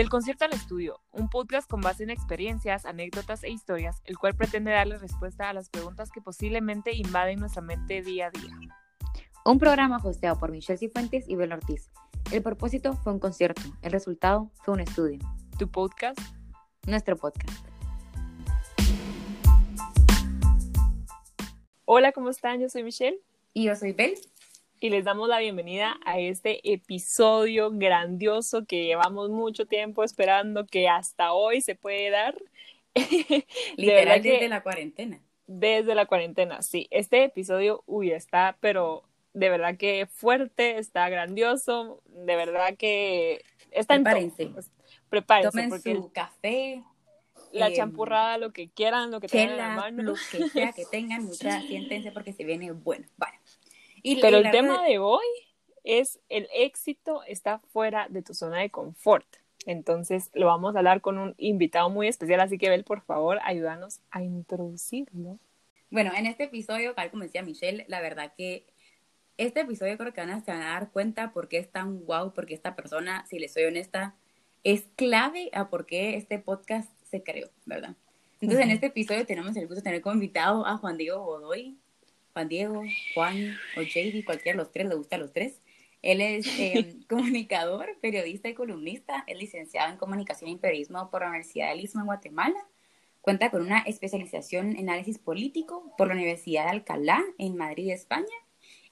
Del concierto al estudio, un podcast con base en experiencias, anécdotas e historias, el cual pretende darle respuesta a las preguntas que posiblemente invaden nuestra mente día a día. Un programa hosteado por Michelle Cifuentes y Bel Ortiz. El propósito fue un concierto, el resultado fue un estudio. Tu podcast, Nuestro podcast. Hola, ¿cómo están? Yo soy Michelle Y yo soy Bel. Y les damos la bienvenida a este episodio grandioso que llevamos mucho tiempo esperando que hasta hoy se puede dar. Literal desde la cuarentena. Desde la cuarentena, sí. Este episodio, uy, está, pero de verdad que fuerte, está grandioso, de verdad que está en todo. Prepárense. Pues, Prepárense, Tomen porque su café, la em, champurrada, lo que quieran, lo que tengan en la mano. lo que sea que tengan, muchachas, siéntense porque se viene bueno. Vale. Y, Pero y el tema de hoy es el éxito está fuera de tu zona de confort. Entonces lo vamos a hablar con un invitado muy especial, así que Bel, por favor, ayúdanos a introducirlo. Bueno, en este episodio, tal como decía Michelle, la verdad que este episodio creo que van a, se van a dar cuenta por qué es tan guau, porque esta persona, si les soy honesta, es clave a por qué este podcast se creó, ¿verdad? Entonces, en Ujú. este episodio tenemos el gusto de tener como invitado a Juan Diego Godoy. Juan Diego, Juan o JD, cualquiera de los tres, le gusta a los tres. Él es eh, comunicador, periodista y columnista. Es licenciado en comunicación y periodismo por la Universidad del Istmo en Guatemala. Cuenta con una especialización en análisis político por la Universidad de Alcalá en Madrid, España.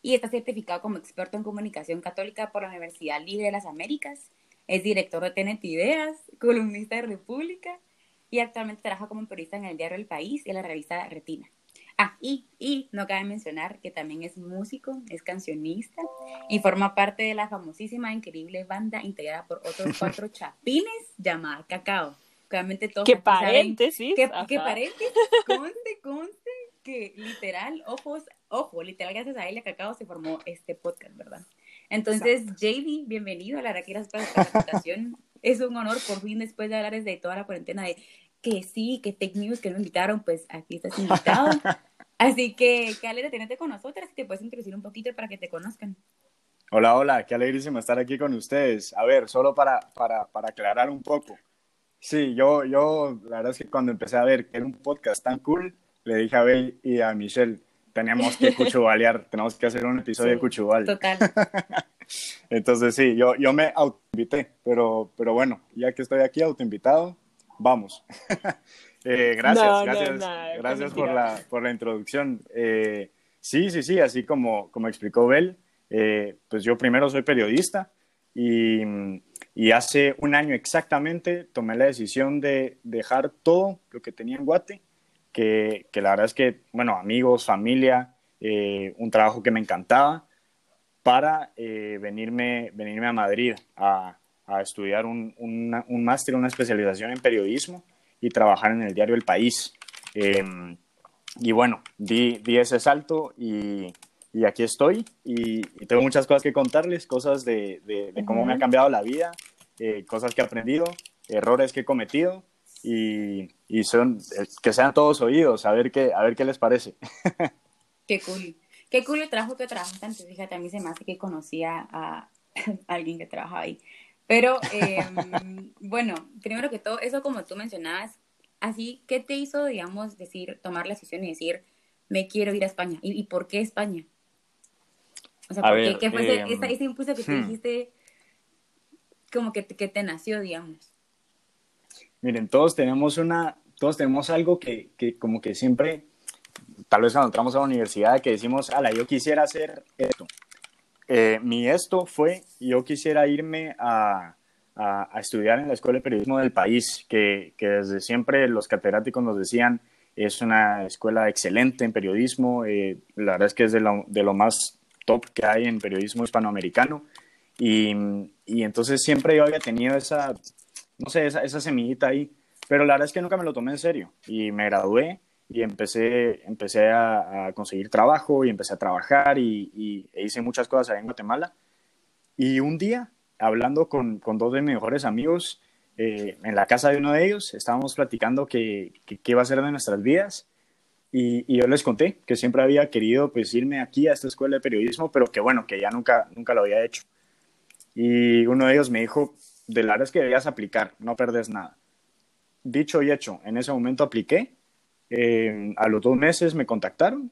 Y está certificado como experto en comunicación católica por la Universidad Libre de las Américas. Es director de TNT Ideas, columnista de República y actualmente trabaja como periodista en el diario El País y en la revista Retina. Ah, y, y no cabe mencionar que también es músico, es cancionista y forma parte de la famosísima increíble banda integrada por otros cuatro chapines llamada Cacao. Obviamente todos ¡Qué saben paréntesis! que, que paréntesis, conste, conste que literal, ojos, ojo, literal, gracias a él y a Cacao se formó este podcast, ¿verdad? Entonces, JD, bienvenido, la verdad que gracias por esta presentación. Es un honor por fin después de hablar desde toda la cuarentena de que sí, que Tech News, que no invitaron, pues aquí estás invitado. Así que qué alegre tenerte con nosotras, te puedes introducir un poquito para que te conozcan. Hola, hola, qué alegrísimo estar aquí con ustedes. A ver, solo para, para, para aclarar un poco. Sí, yo, yo, la verdad es que cuando empecé a ver que era un podcast tan cool, le dije a Bel y a Michelle, tenemos que cuchubalear, tenemos que hacer un episodio de Sí, cuchubal. Total. Entonces sí, yo, yo me autoinvité, pero, pero bueno, ya que estoy aquí autoinvitado, vamos. Eh, gracias, No, gracias, gracias por la, por la introducción. Eh, sí, sí, sí, así como, como explicó Bel, eh, pues yo primero soy periodista y, y hace un año exactamente tomé la decisión de dejar todo lo que tenía en Guate, que, que la verdad es que, bueno, amigos, familia, un trabajo que me encantaba, para eh, venirme, venirme a Madrid a, a estudiar un, una- un máster, una especialización en periodismo y trabajar en el diario El País. Eh, y bueno, di, di ese salto y, y aquí estoy y, y tengo muchas cosas que contarles, cosas de, de- de cómo me ha cambiado la vida, eh, cosas que he aprendido, errores que he cometido y, y son, eh, que sean todos oídos, a ver qué, a ver qué les parece. Qué cool. Qué cool el trabajo que trabajaste antes. Fíjate, a mí se me hace que conocía a alguien que trabaja ahí. Pero, eh, bueno, primero que todo, eso como tú mencionabas, así, ¿qué te hizo, digamos, decir, tomar la decisión y decir, me quiero ir a España? ¿Y, y por qué España? O sea, A ¿por qué? ver, ¿Qué fue ese, esa- ese impulso que tú hmm. dijiste, como que, te- que te nació, digamos? Miren, todos tenemos una, todos tenemos algo que, que como que siempre, tal vez cuando entramos a la universidad, que decimos, ala, yo quisiera hacer esto. Eh, mi esto fue, yo quisiera irme a, a- estudiar en la Escuela de Periodismo del país, que, que desde siempre los catedráticos nos decían, es una escuela excelente en periodismo, eh, la verdad es que es de lo, de lo más top que hay en periodismo hispanoamericano. Y, y entonces siempre yo había tenido esa, no sé, esa, esa semillita ahí, pero la verdad es que nunca me lo tomé en serio y me gradué y empecé, empecé a, conseguir trabajo y empecé a trabajar y, e hice muchas cosas ahí en Guatemala. Y un día, hablando con, con dos de mis mejores amigos, eh, en la casa de uno de ellos, estábamos platicando qué que, qué iba a ser de nuestras vidas y, yo les conté que siempre había querido pues irme aquí a esta escuela de periodismo, pero que bueno, que ya nunca, nunca lo había hecho. Y uno de ellos me dijo, del área que debías aplicar, no perdes nada. Dicho y hecho, en ese momento apliqué, eh, a los dos meses me contactaron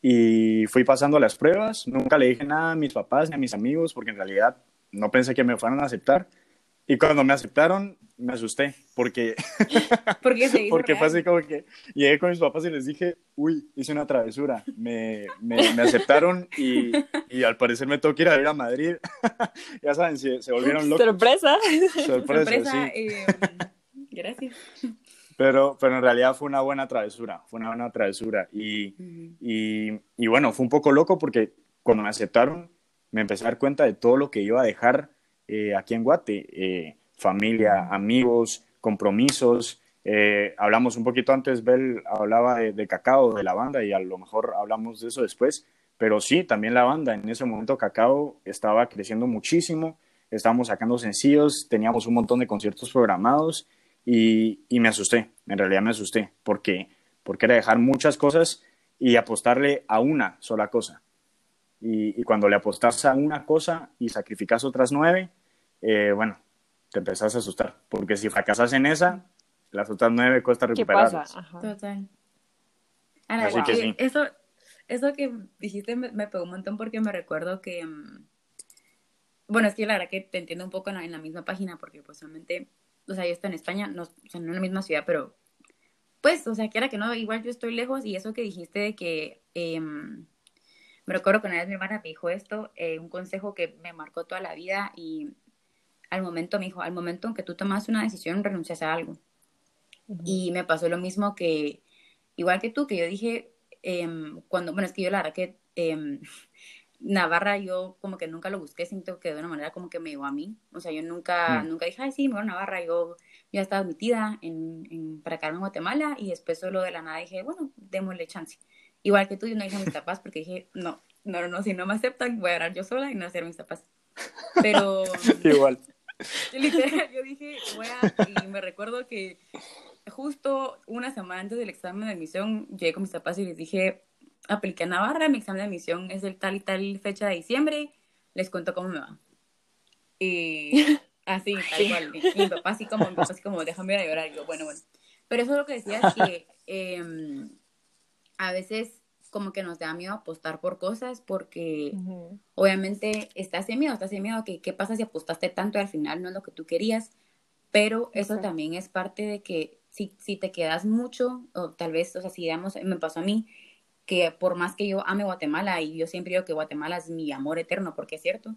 y fui pasando las pruebas, nunca le dije nada a mis papás ni a mis amigos porque en realidad no pensé que me fueran a aceptar. Y cuando me aceptaron, me asusté porque, porque, porque fue así como que llegué con mis papás y les dije, uy, hice una travesura. Me, me, me aceptaron y, y, al parecer me tengo que ir a ir a Madrid. ya saben, se, se, volvieron locos. Sorpresa. Sorpresa, Sorpresa sí. eh, gracias. Pero, pero en realidad fue una buena travesura, fue una buena travesura. Y, y, y bueno, fue un poco loco porque cuando me aceptaron me empecé a dar cuenta de todo lo que iba a dejar eh, aquí en Guate. Eh, familia, amigos, compromisos. Eh, hablamos un poquito antes, Bel hablaba de, de Cacao, de la banda, y a lo mejor hablamos de eso después. Pero sí, también la banda. En ese momento Cacao estaba creciendo muchísimo, estábamos sacando sencillos, teníamos un montón de conciertos programados y, y me asusté, en realidad me asusté, porque, porque era dejar muchas cosas y apostarle a una sola cosa. Y, y cuando le apostas a una cosa y sacrificas otras nueve, eh, bueno, te empezás a asustar, porque si fracasas en esa, las otras nueve cuesta ¿Qué pasa? recuperarlas. Ajá. Total. Ana, Así que sí. eso, eso que dijiste me, me pegó un montón porque me recuerdo que, mm, bueno, es que la verdad que te entiendo un poco en la, en la misma página porque pues solamente, o sea, yo estoy en España, no, o sea, no en la misma ciudad, pero pues, o sea, quiera que no, igual yo estoy lejos y eso que dijiste de que, em, me recuerdo que una vez mi hermana me dijo esto, eh, un consejo que me marcó toda la vida y al momento me dijo, al momento en que tú tomas una decisión, renuncias a algo. Y me pasó lo mismo que, igual que tú, que yo dije, em, cuando, bueno, es que yo la verdad que em, Navarra yo como que nunca lo busqué, siento que de una manera como que me llegó a mí. O sea, yo nunca, Mm. nunca dije, ay, sí, me voy a Navarra. Yo ya estaba admitida en, en, para quedarme en Guatemala y después solo de la nada dije, bueno, démosle chance. Igual que tú, yo no dije a mis papás porque dije, no, no, no, si no me aceptan, voy a hablar yo sola y no hacer mis papás. Pero... Igual. Literal, yo dije, voy a, y me recuerdo que justo una semana antes del examen de admisión, llegué con mis papás y les dije, apliqué a Navarra, mi examen de admisión es el tal y tal fecha de diciembre, les cuento cómo me va. Y así, tal cual. Y mi papá así como, mi papá así como, déjame ir a llorar. Y yo, bueno, bueno. Pero eso es lo que decía, es que em, a veces como que nos da miedo apostar por cosas porque obviamente estás en miedo, estás en miedo que qué pasa si apostaste tanto y al final no es lo que tú querías, pero eso Exacto. también es parte de que si, si te quedas mucho, o tal vez, o sea, si digamos, me pasó a mí, que por más que yo ame Guatemala, y yo siempre digo que Guatemala es mi amor eterno, porque es cierto,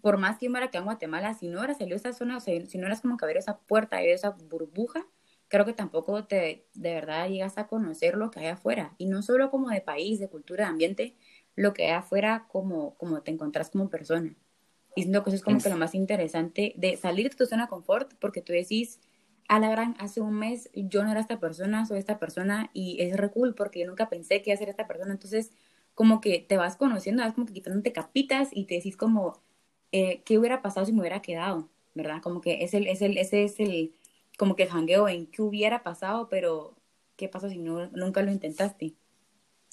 por más que yo me quedado en Guatemala, si no hubiera salido esa zona, o sea, si no eras como que abrir esa puerta, abrir esa burbuja, creo que tampoco te de verdad llegas a conocer lo que hay afuera, y no solo como de país, de cultura, de ambiente, lo que hay afuera como, como te encontrás como persona. Y siento que eso es como que lo más interesante de salir de tu zona de confort, porque tú decís, a la gran, hace un mes yo no era esta persona, soy esta persona, y es re cool porque yo nunca pensé que iba a ser esta persona. Entonces, como que te vas conociendo, vas como que quitándote capitas y te decís como, eh, ¿qué hubiera pasado si me hubiera quedado? ¿Verdad? Como que es el, es el, ese es el, como que el jangueo en qué hubiera pasado, pero ¿qué pasa si no, nunca lo intentaste?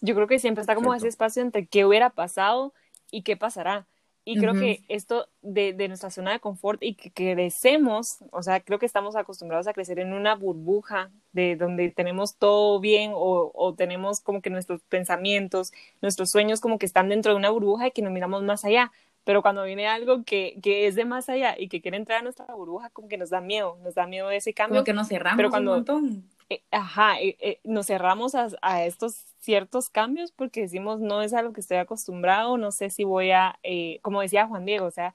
Yo creo que siempre está como Exacto. ese espacio entre qué hubiera pasado y qué pasará. Y creo que esto de, de nuestra zona de confort y que crecemos, o sea, creo que estamos acostumbrados a crecer en una burbuja de donde tenemos todo bien o, o tenemos como que nuestros pensamientos, nuestros sueños como que están dentro de una burbuja y que nos miramos más allá. Pero cuando viene algo que, que es de más allá y que quiere entrar a nuestra burbuja, como que nos da miedo, nos da miedo ese cambio. Como que nos cerramos pero cuando- un montón. Eh, ajá, eh, eh, nos cerramos a, a estos ciertos cambios porque decimos no es a lo que estoy acostumbrado, no sé si voy a, eh, como decía Juan Diego, o sea,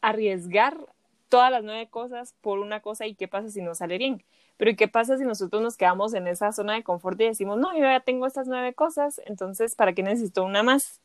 arriesgar todas las nueve cosas por una cosa y qué pasa si no sale bien. Pero ¿y qué pasa si nosotros nos quedamos en esa zona de confort y decimos, no, yo ya tengo estas nueve cosas, entonces, ¿para qué necesito una más?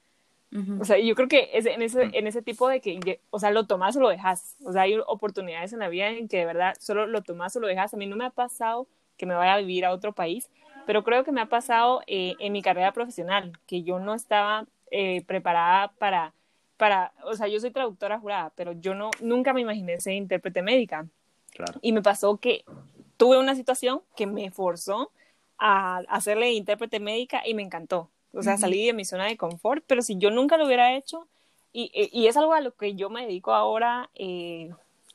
O sea, yo creo que es en ese, en ese tipo de que, o sea, lo tomas o lo dejas. O sea, hay oportunidades en la vida en que de verdad solo lo tomas o lo dejas. A mí no me ha pasado que me vaya a vivir a otro país, pero creo que me ha pasado eh, en mi carrera profesional, que yo no estaba eh, preparada para, para, o sea, yo soy traductora jurada, pero yo no, nunca me imaginé ser intérprete médica. Claro. Y me pasó que tuve una situación que me forzó a hacerle intérprete médica y me encantó. O sea, Ujú. salí de mi zona de confort, pero si yo nunca lo hubiera hecho, y, y- y es algo a lo que yo me dedico ahora, eh,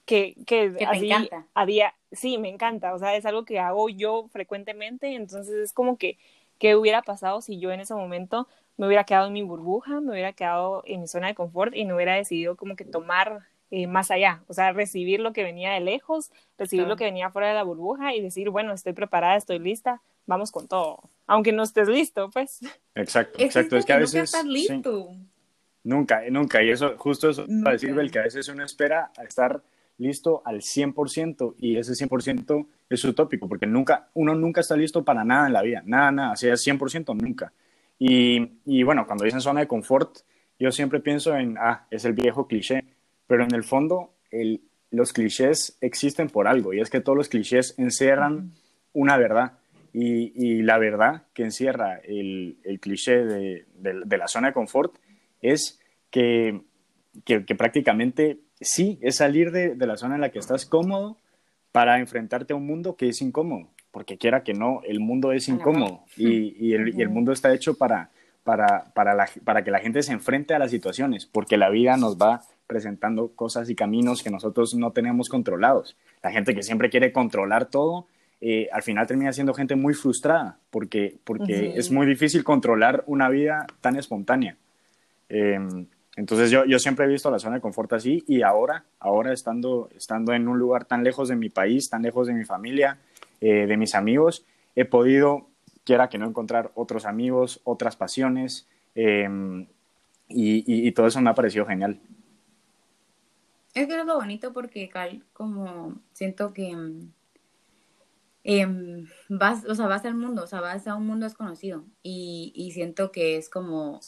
que, que, Que así a día, sí, me encanta, o sea, es algo que hago yo frecuentemente, entonces es como que, ¿qué hubiera pasado si yo en ese momento me hubiera quedado en mi burbuja, me hubiera quedado en mi zona de confort y no hubiera decidido como que tomar eh, más allá, o sea, recibir lo que venía de lejos, recibir Claro. lo que venía fuera de la burbuja y decir, bueno, estoy preparada, estoy lista, vamos con todo, aunque no estés listo, pues. Exacto, exacto. Es que a nunca veces... estás sí. listo. Nunca, nunca. Y eso, justo eso Nunca. para decir, que a veces uno espera a estar listo al 100% y ese 100% es utópico, porque nunca, uno nunca está listo para nada en la vida, nada, nada, sea, 100% nunca. Y, y bueno, cuando dicen zona de confort, yo siempre pienso en, ah, es el viejo cliché, pero en el fondo el, los clichés existen por algo, y es que todos los clichés encierran una verdad. Y, y la verdad que encierra el, el cliché de, de- de la zona de confort es que, que, que prácticamente sí, es salir de, de la zona en la que estás cómodo para enfrentarte a un mundo que es incómodo, porque quiera que no, el mundo es incómodo y, y el, y el mundo está hecho para, para, para, la- para que la gente se enfrente a las situaciones, porque la vida nos va presentando cosas y caminos que nosotros no tenemos controlados. La gente que siempre quiere controlar todo, eh, al final termina siendo gente muy frustrada, porque, es muy difícil controlar una vida tan espontánea. Eh, entonces yo, yo siempre he visto la zona de confort así y ahora, ahora estando, estando en un lugar tan lejos de mi país, tan lejos de mi familia, eh, de mis amigos, he podido, quiera que no, encontrar otros amigos, otras pasiones eh, y, todo eso me ha parecido genial. Es que es lo bonito porque, Cal, como siento que mm, em, vas, o sea, vas al mundo, o sea, vas a un mundo desconocido y, y siento que es como,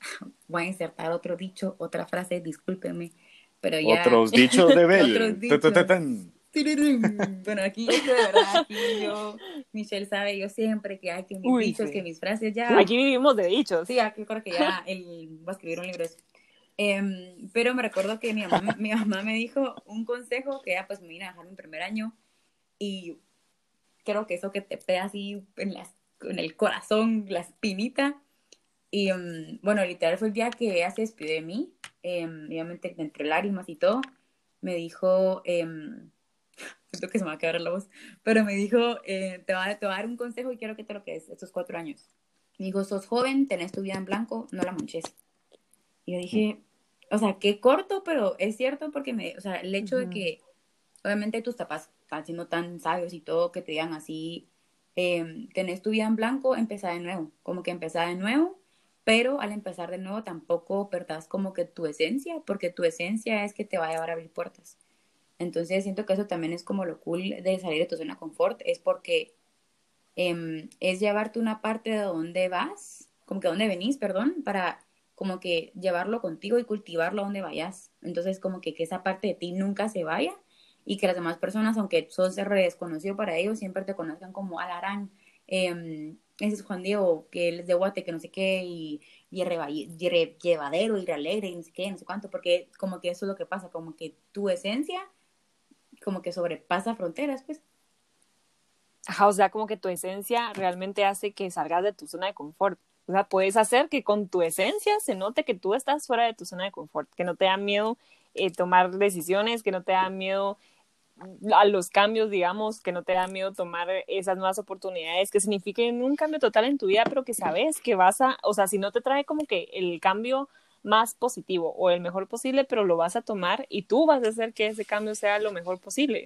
voy a insertar otro dicho, otra frase, discúlpenme, pero ya... Otros dichos de Bel. Bueno, aquí de verdad, aquí yo, Michelle sabe, yo siempre que hay que mis Uy, dichos, sí. que mis frases ya... Aquí vivimos de dichos. Sí, aquí creo que ya él va a escribir un libro de eso. Em, pero me recuerdo que mi mamá, mi mamá me dijo un consejo que ya pues me vine a dejar mi primer año y creo que eso que te pega así en, las, en el corazón, la espinita. Y em, bueno, literal fue el día que ella se despidió de mí, em, obviamente entre lágrimas y todo, me dijo, em, siento que se me va a quedar la voz, pero me dijo, eh, te, va, te va a dar un consejo y quiero que te lo quedes estos cuatro años. Me dijo, sos joven, tenés tu vida en blanco, no la manches. Y yo dije, o sea, qué corto, pero es cierto porque me, o sea, el hecho de Ujú. que obviamente tus papás están siendo tan sabios y todo que te digan así, eh, tenés tu vida en blanco, empezá de nuevo, como que empezá de nuevo, pero al empezar de nuevo tampoco perdás como que tu esencia, porque tu esencia es que te va a llevar a abrir puertas. Entonces siento que eso también es como lo cool de salir de tu zona de confort, es porque em, es llevarte una parte de donde vas, como que donde venís, perdón, para como que llevarlo contigo y cultivarlo donde vayas. Entonces como que, que esa parte de ti nunca se vaya y que las demás personas, aunque sos re desconocido para ellos, siempre te conozcan como Alarán, eh, ese es Juan Diego, que él es de Guate, que no sé qué, y, y, y re- llevadero, y re alegre, y no sé qué, no sé cuánto, porque como que eso es lo que pasa, como que tu esencia como que sobrepasa fronteras, pues. Ajá, o sea, como que tu esencia realmente hace que salgas de tu zona de confort. O sea, puedes hacer que con tu esencia se note que tú estás fuera de tu zona de confort, que no te da miedo eh, tomar decisiones, que no te da miedo a los cambios, digamos, que no te da miedo tomar esas nuevas oportunidades que signifiquen un cambio total en tu vida, pero que sabes que vas a, o sea, si no te trae como que el cambio más positivo o el mejor posible, pero lo vas a tomar y tú vas a hacer que ese cambio sea lo mejor posible.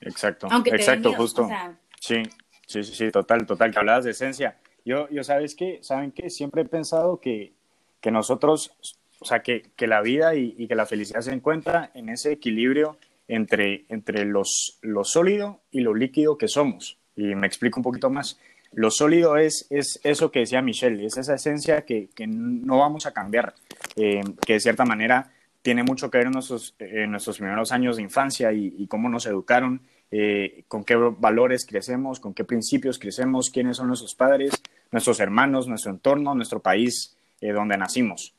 Exacto, Aunque te dé exacto, miedo, justo. o sea, Sí, sí, sí, sí, total, total, que hablabas de esencia. Yo, yo ¿sabes qué? ¿Saben qué? Siempre he pensado que, que nosotros, o sea, que, que la vida y, y que la felicidad se encuentra en ese equilibrio entre, entre los, lo sólido y lo líquido que somos. Y me explico un poquito más. Lo sólido es, es eso que decía Michelle, es esa esencia que, que no vamos a cambiar, eh, que de cierta manera tiene mucho que ver en nuestros, en nuestros primeros años de infancia y, y cómo nos educaron, eh, con qué valores crecemos, con qué principios crecemos, quiénes son nuestros padres, nuestros hermanos, nuestro entorno, nuestro país eh, donde nacimos.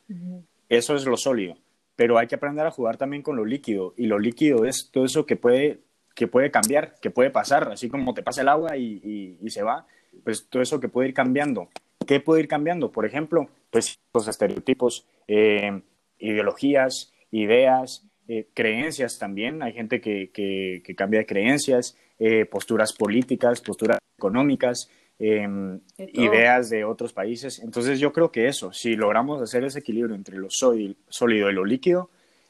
Eso es lo sólido. Pero hay que aprender a jugar también con lo líquido. Y lo líquido es todo eso que puede, que puede cambiar, que puede pasar, así como te pasa el agua y, y, y se va, pues todo eso que puede ir cambiando. ¿Qué puede ir cambiando? Por ejemplo, pues los estereotipos, eh, ideologías, ideas, eh, creencias también, hay gente que, que, cambia de creencias, eh, posturas políticas, posturas económicas, em, ideas de otros países. Entonces yo creo que eso, si logramos hacer ese equilibrio entre lo sólido y lo líquido,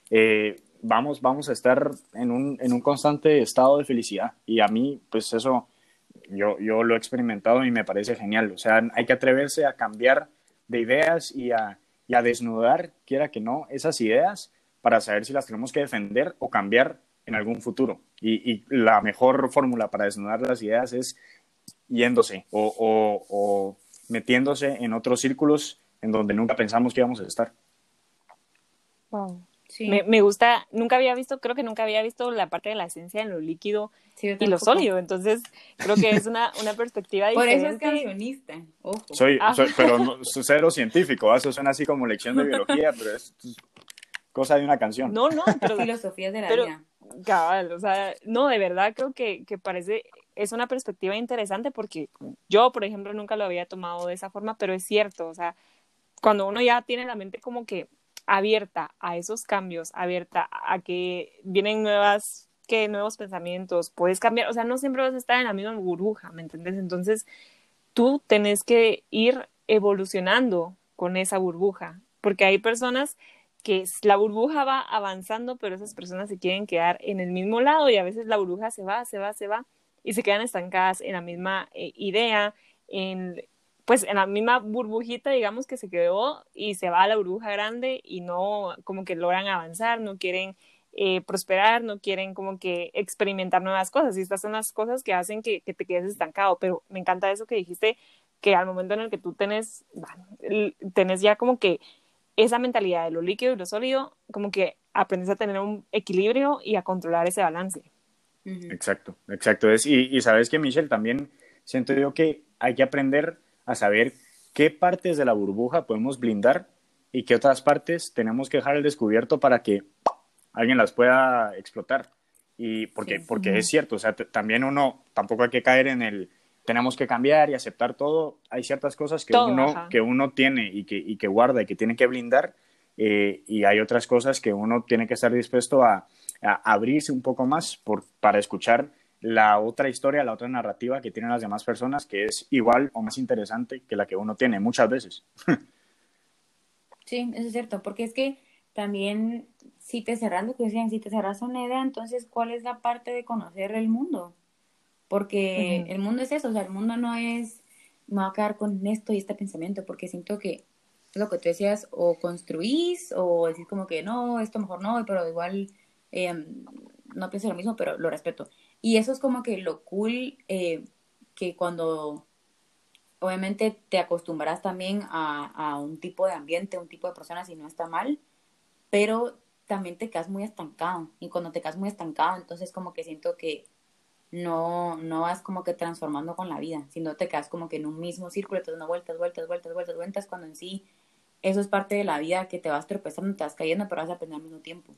eh, vamos, vamos a estar en un, en un constante estado de felicidad. Y a mí, pues eso, yo, yo lo he experimentado y me parece genial. O sea, hay que atreverse a cambiar de ideas y a, y a desnudar, quiera que no, esas ideas para saber si las tenemos que defender o cambiar en algún futuro. Y, la mejor fórmula para desnudar las ideas es yéndose o, metiéndose en otros círculos en donde nunca pensamos que íbamos a estar. Wow. Me, gusta, nunca había visto, creo que nunca había visto la parte de la esencia en lo líquido y lo sólido, entonces creo que es una, una perspectiva diferente. Por eso es cancionista, ojo. Soy, pero no, soy cero científico, eso suena así como lección de biología, pero es cosa de una canción. No, no, pero... Filosofía de la vida. Cabal, o sea, no, de verdad creo que, que parece, es una perspectiva interesante porque yo, por ejemplo, nunca lo había tomado de esa forma, pero es cierto, o sea, cuando uno ya tiene la mente como que abierta a esos cambios, abierta a que vienen nuevas, que nuevos pensamientos, puedes cambiar, o sea, no siempre vas a estar en la misma burbuja, ¿me entiendes? Entonces, tú tenés que ir evolucionando con esa burbuja, porque hay personas que la burbuja va avanzando, pero esas personas se quieren quedar en el mismo lado y a veces la burbuja se va, se va, se va y se quedan estancadas en la misma eh, idea, en pues en la misma burbujita, digamos, que se quedó y se va a la burbuja grande y no como que logran avanzar, no quieren eh, prosperar, no quieren como que experimentar nuevas cosas. Y estas son las cosas que hacen que, que te quedes estancado. Pero me encanta eso que dijiste, que al momento en el que tú tenés, bueno, tenés ya como que esa mentalidad de lo líquido y lo sólido, como que aprendes a tener un equilibrio y a controlar ese balance. Exacto, exacto. Es, y, y, sabes que, Michelle, también siento yo que hay que aprender a saber qué partes de la burbuja podemos blindar y qué otras partes tenemos que dejar al descubierto para que alguien las pueda explotar. Y porque, porque es cierto, o sea, también uno tampoco hay que caer en el tenemos que cambiar y aceptar todo. Hay ciertas cosas que, uno, que uno tiene y que, y que guarda y que tiene que blindar. Eh, y hay otras cosas que uno tiene que estar dispuesto a, abrirse un poco más por, para escuchar la otra historia, la otra narrativa que tienen las demás personas, que es igual o más interesante que la que uno tiene muchas veces. sí, eso es cierto, porque es que también si te cerras lo que decían, si te cerras una idea, entonces, ¿cuál es la parte de conocer el mundo? porque el mundo es eso, o sea, el mundo no es, me voy a quedar con esto y este pensamiento, porque siento que lo que tú decías, o construís, o decís como que no, esto mejor no, pero igual em, no pienso lo mismo, pero lo respeto. Y eso es como que lo cool eh, que cuando obviamente te acostumbras también a, un tipo de ambiente, un tipo de personas y no está mal, pero también te quedas muy estancado. Y cuando te quedas muy estancado, entonces como que siento que no, no vas como que transformando con la vida, sino te quedas como que en un mismo círculo, te das vueltas, vueltas, vueltas, vueltas, vueltas, cuando en sí eso es parte de la vida que te vas tropezando, te vas cayendo, pero vas a aprender al mismo tiempo.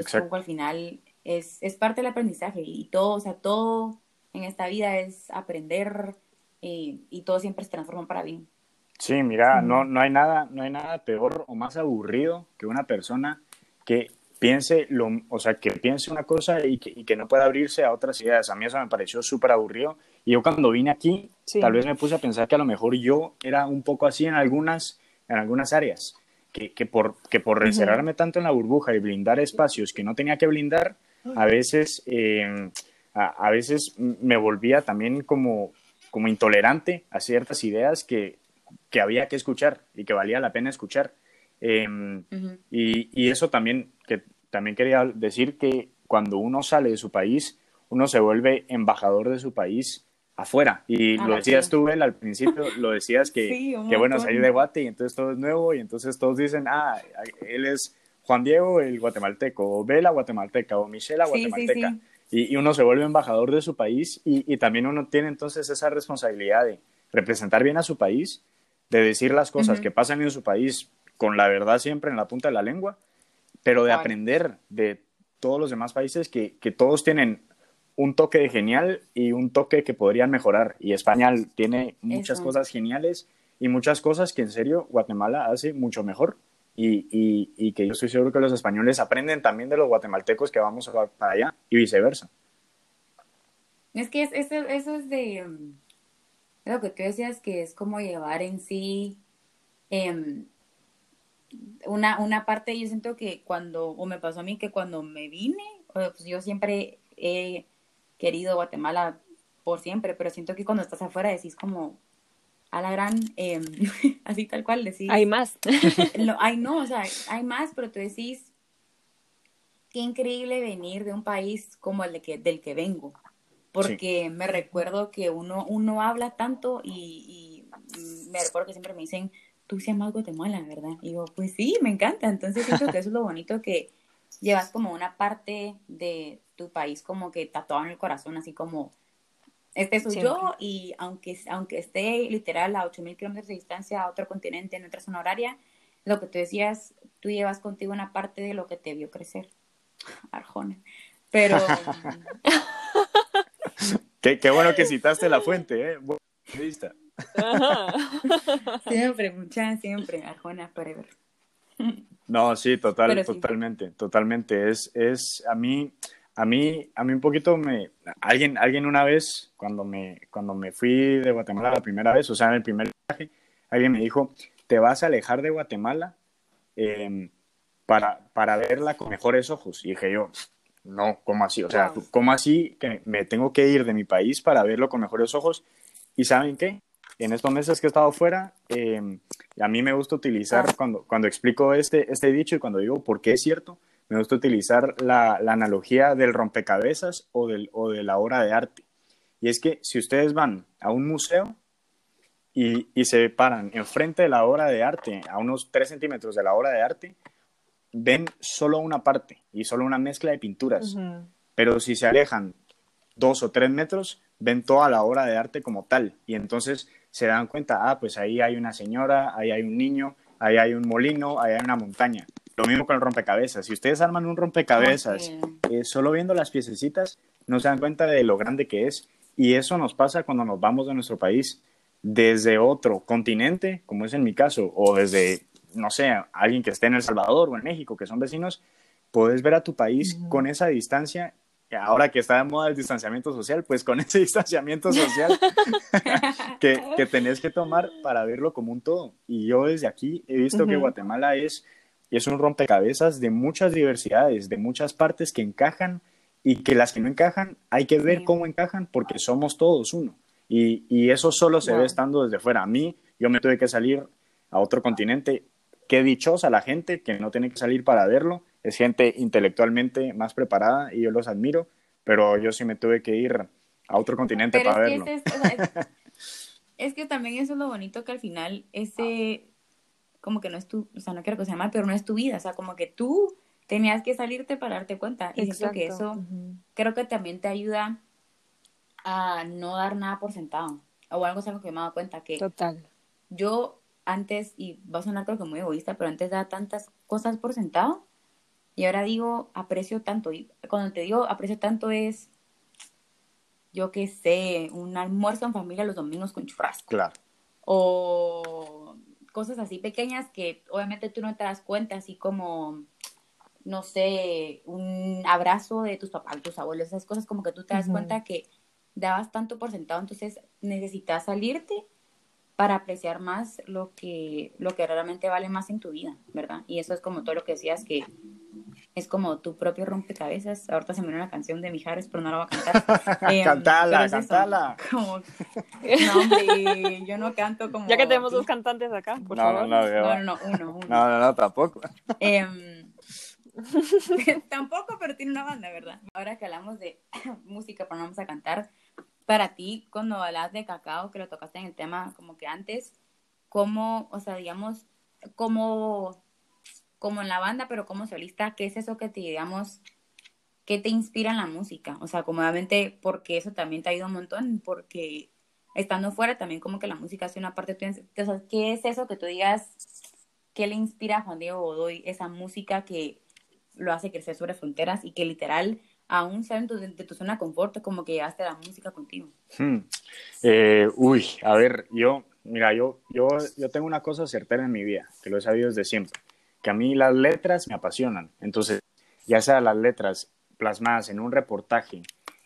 Entonces, al final es, es parte del aprendizaje y todo, o sea, todo en esta vida es aprender eh, y todo siempre se transforma para bien. Sí, mira, no, no, hay nada, no hay nada peor o más aburrido que una persona que piense, lo, o sea, que piense una cosa y que, y que, no pueda abrirse a otras ideas. A mí eso me pareció súper aburrido. Y yo cuando vine aquí, tal vez me puse a pensar que a lo mejor yo era un poco así en algunas, en algunas áreas. Que, que por, que por encerrarme tanto en la burbuja y blindar espacios que no tenía que blindar, a veces, eh, a, a, veces me volvía también como, como intolerante a ciertas ideas que, que había que escuchar y que valía la pena escuchar. Em, y, y, eso también, que también quería decir que cuando uno sale de su país, uno se vuelve embajador de su país afuera. Y ah, lo decías tú, él al principio, lo decías que, que bueno, salir de Guate y entonces todo es nuevo y entonces todos dicen, ah, él es Juan Diego el guatemalteco, o Bela guatemalteca, o Michela guatemalteca. y, y, uno se vuelve embajador de su país y, y también uno tiene entonces esa responsabilidad de representar bien a su país, de decir las cosas que pasan en su país con la verdad siempre en la punta de la lengua, pero de aprender de todos los demás países que, que todos tienen un toque de genial y un toque que podrían mejorar. Y España tiene muchas cosas geniales y muchas cosas que en serio Guatemala hace mucho mejor. y, y, y, que yo estoy seguro que los españoles aprenden también de los guatemaltecos que vamos para allá y viceversa. Es que es, eso, eso es de mm, lo que tú decías, que es como llevar en sí eh, una, una parte, yo siento que cuando, o me pasó a mí que cuando me vine, pues yo siempre he querido Guatemala por siempre, pero siento que cuando estás afuera decís como a la gran, eh, así tal cual decís. Hay más. no, hay no, o sea, hay más, pero tú decís, qué increíble venir de un país como el de que, del que vengo, porque me recuerdo que uno, uno habla tanto y, y me recuerdo que siempre me dicen, tú se llamas Guatemala, ¿verdad? Y digo, pues sí, me encanta. Entonces siento que eso es lo bonito que llevas como una parte de tu país como que tatuado en el corazón, así como, este soy yo y aunque, aunque esté literal a 8.000 kilómetros de distancia a otro continente, en otra zona horaria, lo que tú decías, tú llevas contigo una parte de lo que te vio crecer. Arjona. Pero... qué, qué, bueno que citaste la fuente, ¿eh? Vista. siempre, muchas, siempre, Arjona Forever. No, sí, total, totalmente, totalmente. Es, es, a mí, a mí, a mí un poquito me, alguien, alguien una vez, cuando me, cuando me fui de Guatemala la primera vez, o sea, en el primer viaje, alguien me dijo, te vas a alejar de Guatemala em, para, para verla con mejores ojos. Y dije yo, no, ¿cómo así? O sea, ¿cómo así que me tengo que ir de mi país para verlo con mejores ojos? ¿Y saben qué? en estos meses que he estado fuera, em, a mí me gusta utilizar, cuando, cuando explico este, este dicho y cuando digo por qué es cierto, me gusta utilizar la, la analogía del rompecabezas o, del, o de la obra de arte. Y es que si ustedes van a un museo y, y se paran enfrente de la obra de arte, a unos 3 centímetros de la obra de arte, ven solo una parte y solo una mezcla de pinturas. Pero si se alejan dos o tres metros, ven toda la obra de arte como tal. Y entonces se dan cuenta, ah, pues ahí hay una señora, ahí hay un niño, ahí hay un molino, ahí hay una montaña. Lo mismo con el rompecabezas. Si ustedes arman un rompecabezas eh, solo viendo las piececitas, no se dan cuenta de lo grande que es. Y eso nos pasa cuando nos vamos de nuestro país desde otro continente, como es en mi caso, o desde, no sé, alguien que esté en El Salvador o en México, que son vecinos, puedes ver a tu país con esa distancia ahora que está de moda el distanciamiento social, pues con ese distanciamiento social que, que, tenés que tomar para verlo como un todo. Y yo desde aquí he visto que Guatemala es, es un rompecabezas de muchas diversidades, de muchas partes que encajan y que las que no encajan hay que ver cómo encajan porque somos todos uno. Y, y eso solo se ve estando desde fuera. A mí, yo me tuve que salir a otro continente. Qué dichosa la gente que no tiene que salir para verlo es gente intelectualmente más preparada y yo los admiro, pero yo sí me tuve que ir a otro continente para verlo. Es, que también eso es lo bonito que al final ese, como que no es tu, o sea, no quiero que sea mal, pero no es tu vida, o sea, como que tú tenías que salirte para darte cuenta. Y siento que eso creo que también te ayuda a no dar nada por sentado. O algo es algo que me he dado cuenta que Total. yo antes, y va a sonar creo que muy egoísta, pero antes daba tantas cosas por sentado y ahora digo, aprecio tanto. Y cuando te digo aprecio tanto es, yo qué sé, un almuerzo en familia los domingos con churrasco. Claro. O cosas así pequeñas que obviamente tú no te das cuenta, así como, no sé, un abrazo de tus papás, tus abuelos, esas cosas como que tú te das cuenta que dabas tanto por sentado, entonces necesitas salirte para apreciar más lo que, lo que realmente vale más en tu vida, ¿verdad? Y eso es como todo lo que decías que es como tu propio rompecabezas. Ahorita se me viene una canción de Mijares, pero no la voy a cantar. Eh, cantala, cantala. Como, no, hombre, yo no canto como. Ya que tenemos dos cantantes acá, por no, favor. No, no, no, no, uno, uno. No, no, no, tampoco. Eh, tampoco, pero tiene una banda, ¿verdad? Ahora que hablamos de música, pero no vamos a cantar. Para ti, cuando hablas de cacao, que lo tocaste en el tema como que antes, ¿cómo, o sea, digamos, cómo como en la banda, pero como solista, ¿qué es eso que te, digamos, qué te inspira en la música? O sea, como porque eso también te ha ido un montón, porque estando fuera también como que la música hace una parte tuya. O sea, ¿qué es eso que tú digas, qué le inspira a Juan Diego Godoy, esa música que lo hace crecer sobre fronteras y que literal aún salen de, tu zona de confort, como que llevaste la música contigo? Hmm. Eh, uy, a ver, yo, mira, yo, yo, yo tengo una cosa certera en mi vida, que lo he sabido desde siempre que a mí las letras me apasionan. Entonces, ya sea las letras plasmadas en un reportaje,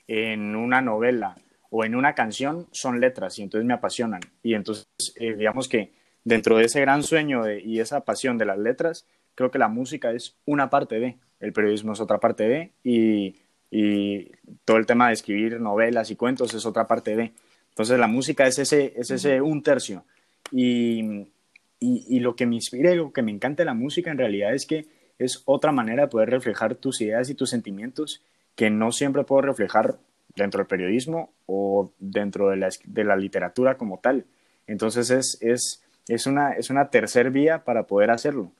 en una novela o en una canción, son letras y entonces me apasionan. Y entonces, eh, digamos que dentro de ese gran sueño y esa pasión de las letras, creo que la música es una parte de, el periodismo es otra parte de, y, y todo el tema de escribir novelas y cuentos es otra parte de. Entonces la música es ese, es ese un tercio. Y, y, lo que me inspira y lo que me encanta de la música en realidad es que es otra manera de poder reflejar tus ideas y tus sentimientos que no siempre puedo reflejar dentro del periodismo o dentro de la, de la literatura como tal. Entonces es, es, es, una, es una tercer vía para poder hacerlo.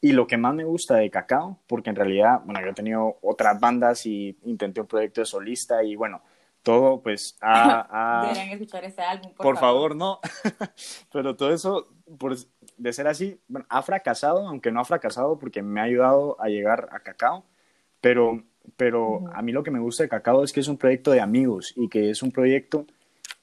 Y lo que más me gusta de Cacao, porque en realidad, bueno, yo he tenido otras bandas y intenté un proyecto de solista y bueno, todo pues ha... Deberían escuchar ese álbum, por, por favor. no. Pero todo eso, por, de ser así, bueno, ha fracasado, aunque no ha fracasado porque me ha ayudado a llegar a Cacao, pero, pero a mí lo que me gusta de Cacao es que es un proyecto de amigos y que es un proyecto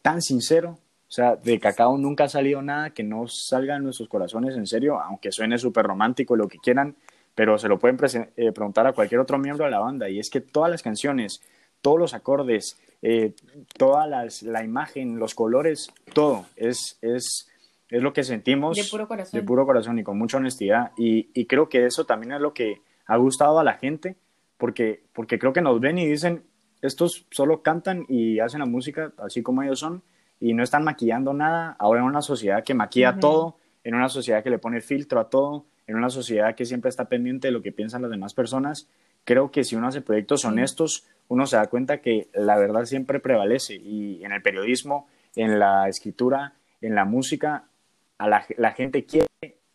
tan sincero, o sea, de Cacao nunca ha salido nada que no salga en nuestros corazones en serio, aunque suene súper romántico, lo que quieran, pero se lo pueden eh, preguntar a cualquier otro miembro de la banda. Y es que todas las canciones, todos los acordes, eh, toda la imagen, los colores, todo es, es, es lo que sentimos de puro corazón, de puro corazón y con mucha honestidad. Y, y, creo que eso también es lo que ha gustado a la gente, porque, porque creo que nos ven y dicen, estos solo cantan y hacen la música así como ellos son y no están maquillando nada. Ahora en una sociedad que maquilla todo, en una sociedad que le pone filtro a todo, en una sociedad que siempre está pendiente de lo que piensan las demás personas, creo que si uno hace proyectos honestos, uno se da cuenta que la verdad siempre prevalece y en el periodismo, en la escritura, en la música, a la, la gente quiere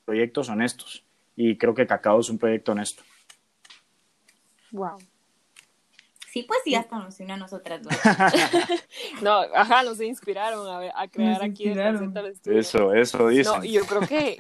proyectos honestos y creo que Cacao es un proyecto honesto. Wow. Sí, pues sí, hasta nos a nosotras dos. no, ajá, nos inspiraron a, a crear aquí el Eso, eso dice. No, y yo creo que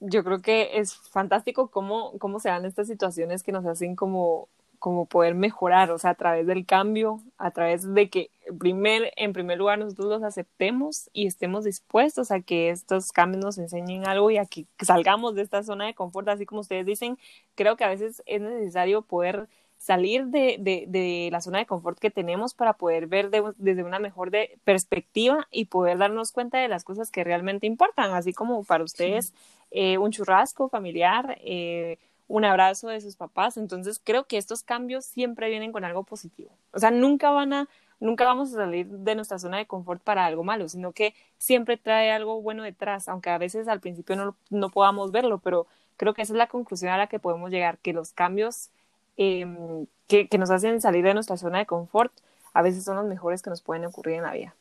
yo creo que es fantástico cómo, cómo se dan estas situaciones que nos hacen como, como poder mejorar, o sea, a través del cambio, a través de que primer, en primer lugar nosotros los aceptemos y estemos dispuestos a que estos cambios nos enseñen algo y a que salgamos de esta zona de confort, así como ustedes dicen, creo que a veces es necesario poder salir de, de, de, la zona de confort que tenemos para poder ver desde una mejor de, perspectiva y poder darnos cuenta de las cosas que realmente importan, así como para ustedes eh, un churrasco familiar, eh, un abrazo de sus papás. Entonces creo que estos cambios siempre vienen con algo positivo. O sea, nunca van a, nunca vamos a salir de nuestra zona de confort para algo malo, sino que siempre trae algo bueno detrás, aunque a veces al principio no, no podamos verlo, pero creo que esa es la conclusión a la que podemos llegar, que los cambios Em, que, que, nos hacen salir de nuestra zona de confort, a veces son los mejores que nos pueden ocurrir en la vida.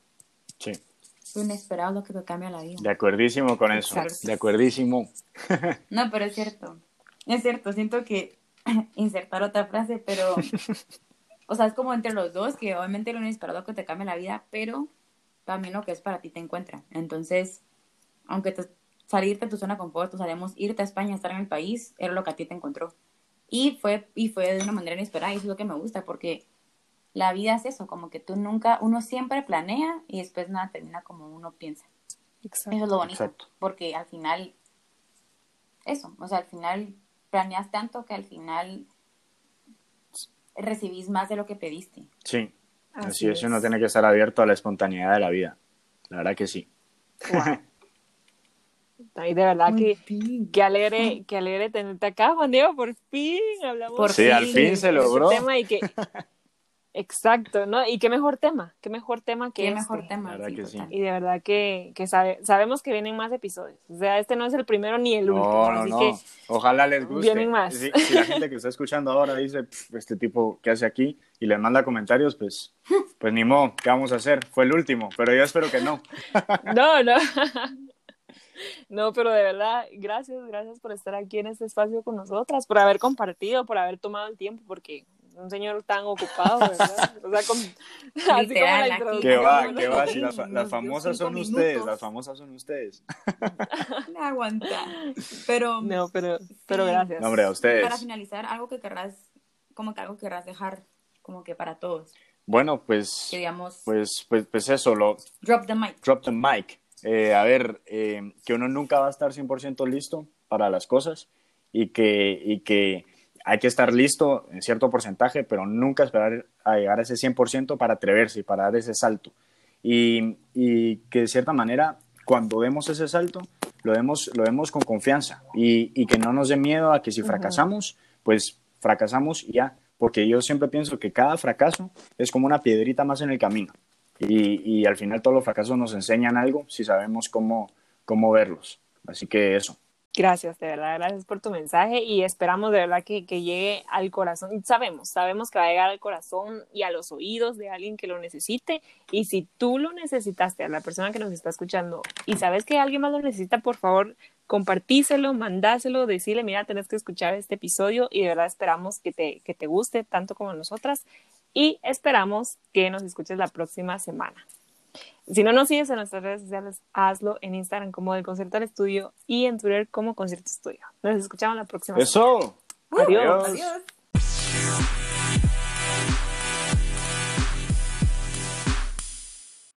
Sí. Inesperado lo que te cambia la vida. De acuerdísimo con eso. De acuerdísimo. no, pero es cierto. Es cierto, siento que insertar otra frase, pero. o sea, es como entre los dos, que obviamente lo inesperado que te cambia la vida, pero también lo que es para ti te encuentra. Entonces, aunque te, salirte de tu zona de confort, o sabemos irte a España, estar en el país, era lo que a ti te encontró. Y fue, y fue de una manera inesperada y eso es lo que me gusta porque la vida es eso, como que tú nunca, uno siempre planea y después nada termina como uno piensa. Exacto. Eso es lo bonito, porque al final, eso, o sea, al final planeas tanto que al final recibís más de lo que pediste. Sí, así, es, uno tiene que estar abierto a la espontaneidad de la vida, la verdad que sí. Y de verdad que, que alegre, que alegre tenerte acá, Juan Diego, por fin hablamos. Por sí, al fin se logró. Tema y que, exacto, ¿no? Y qué mejor tema, qué mejor tema que qué este. mejor tema. Y de verdad que, que sabe, sabemos que vienen más episodios. O sea, este no es el primero ni el último. No, así no. que Ojalá les guste. Vienen más. Si, si, la gente que está escuchando ahora dice, este tipo, ¿qué hace aquí? Y le manda comentarios, pues, pues ni modo, ¿qué vamos a hacer? Fue el último, pero yo espero que no. no, no. No, pero de verdad, gracias, gracias por estar aquí en este espacio con nosotras, por haber compartido, por haber tomado el tiempo, porque un señor tan ocupado, ¿verdad? O sea, con, así como la introducción. ¿Qué va? ¿Qué va? Si las, las famosas son minutos. ustedes, las famosas son ustedes. Me aguanta. Pero. No, pero, pero gracias. No, hombre, a ustedes. Para finalizar, algo que querrás, como que algo que querrás dejar, como que para todos. Bueno, pues. Que digamos. Pues, pues, pues eso, lo. Drop the mic. Drop the mic. Eh, a ver, eh, que uno nunca va a estar 100% listo para las cosas y que, y que hay que estar listo en cierto porcentaje, pero nunca esperar a llegar a ese 100% para atreverse y para dar ese salto. Y, y, que de cierta manera, cuando demos ese salto, lo demos, lo demos con confianza y, y que no nos dé miedo a que si fracasamos, pues fracasamos y ya, porque yo siempre pienso que cada fracaso es como una piedrita más en el camino y, y al final todos los fracasos nos enseñan algo si sabemos cómo, cómo verlos. Así que eso. Gracias, de verdad, gracias por tu mensaje y esperamos de verdad que, que, llegue al corazón. Sabemos, sabemos que va a llegar al corazón y a los oídos de alguien que lo necesite y si tú lo necesitaste, a la persona que nos está escuchando y sabes que alguien más lo necesita, por favor, compartíselo, mandáselo, decirle, mira, tenés que escuchar este episodio y de verdad esperamos que te, que te guste tanto como nosotras y esperamos que nos escuches la próxima semana. Si no nos sigues en nuestras redes sociales, hazlo en Instagram como del Concierto al Estudio y en Twitter como Concierto Estudio. Nos escuchamos la próxima. Eso. Semana. Adiós. Adiós.